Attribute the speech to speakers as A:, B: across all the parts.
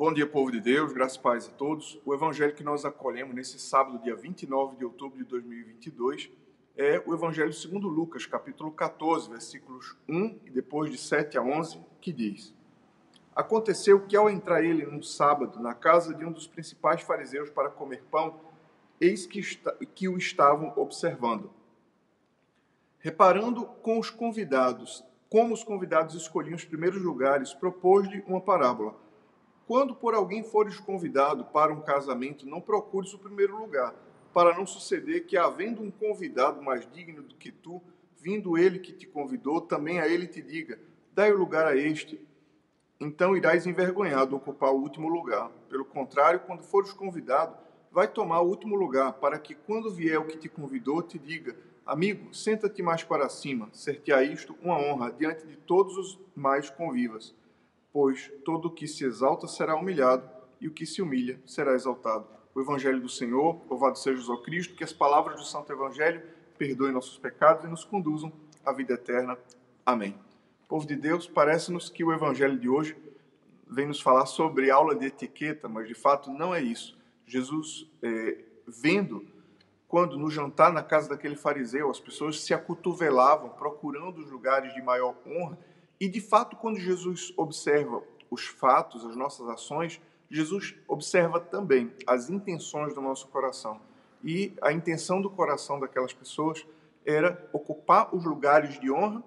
A: Bom dia, povo de Deus, graças e paz a todos. O evangelho que nós acolhemos nesse sábado, dia 29 de outubro de 2022, é o evangelho segundo Lucas, capítulo 14, versículos 1 e depois de 7 a 11, que diz: Aconteceu que ao entrar ele num sábado na casa de um dos principais fariseus para comer pão, eis que, que o estavam observando. Reparando com os convidados, como os convidados escolhiam os primeiros lugares, propôs-lhe uma parábola quando por alguém fores convidado para um casamento, não procures o primeiro lugar, para não suceder que, havendo um convidado mais digno do que tu, vindo ele que te convidou, também a ele te diga: dai o lugar a este. Então irás envergonhado ocupar o último lugar. Pelo contrário, quando fores convidado, vai tomar o último lugar, para que, quando vier o que te convidou, te diga: Amigo, senta-te mais para cima, ser-te-á isto uma honra diante de todos os mais convivas pois todo o que se exalta será humilhado, e o que se humilha será exaltado. O Evangelho do Senhor, louvado seja Jesus Cristo, que as palavras do Santo Evangelho perdoem nossos pecados e nos conduzam à vida eterna. Amém. Povo de Deus, parece-nos que o Evangelho de hoje vem nos falar sobre aula de etiqueta, mas de fato não é isso. Jesus, é, vendo quando no jantar na casa daquele fariseu as pessoas se acotovelavam procurando os lugares de maior honra, e de fato, quando Jesus observa os fatos, as nossas ações, Jesus observa também as intenções do nosso coração. E a intenção do coração daquelas pessoas era ocupar os lugares de honra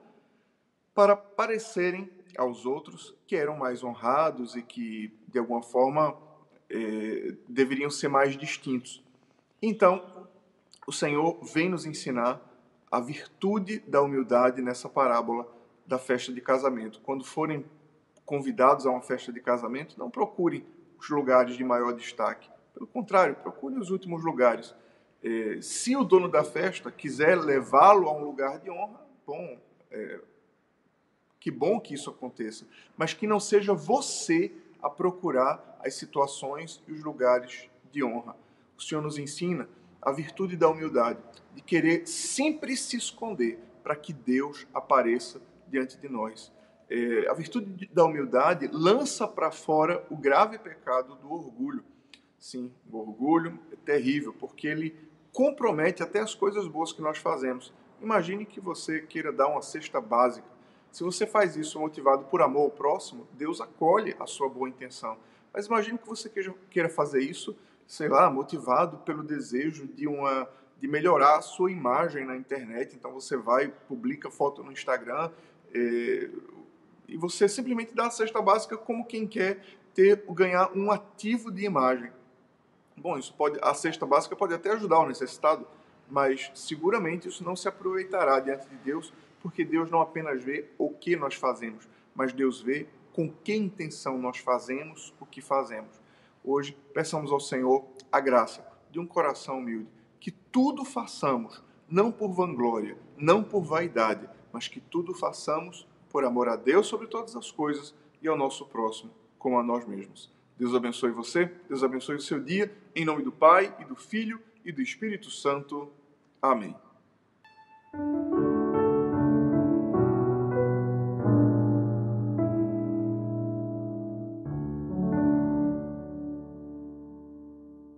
A: para parecerem aos outros que eram mais honrados e que, de alguma forma, eh, deveriam ser mais distintos. Então, o Senhor vem nos ensinar a virtude da humildade nessa parábola da festa de casamento. Quando forem convidados a uma festa de casamento, não procurem os lugares de maior destaque. Pelo contrário, procurem os últimos lugares. É, se o dono da festa quiser levá-lo a um lugar de honra, bom, é, que bom que isso aconteça, mas que não seja você a procurar as situações e os lugares de honra. O Senhor nos ensina a virtude da humildade, de querer sempre se esconder para que Deus apareça diante de nós. É, a virtude da humildade lança para fora o grave pecado do orgulho. Sim, o orgulho é terrível, porque ele compromete até as coisas boas que nós fazemos. Imagine que você queira dar uma cesta básica. Se você faz isso motivado por amor ao próximo, Deus acolhe a sua boa intenção. Mas imagine que você queira fazer isso, sei lá, motivado pelo desejo de uma de melhorar a sua imagem na internet. Então você vai, publica foto no Instagram, é, e você simplesmente dá a cesta básica como quem quer ter ganhar um ativo de imagem. Bom, isso pode a cesta básica pode até ajudar o necessitado, mas seguramente isso não se aproveitará diante de Deus, porque Deus não apenas vê o que nós fazemos, mas Deus vê com que intenção nós fazemos o que fazemos. Hoje, peçamos ao Senhor a graça de um coração humilde, que tudo façamos, não por vanglória, não por vaidade, mas que tudo façamos por amor a Deus sobre todas as coisas e ao nosso próximo, como a nós mesmos. Deus abençoe você, Deus abençoe o seu dia, em nome do Pai e do Filho e do Espírito Santo. Amém.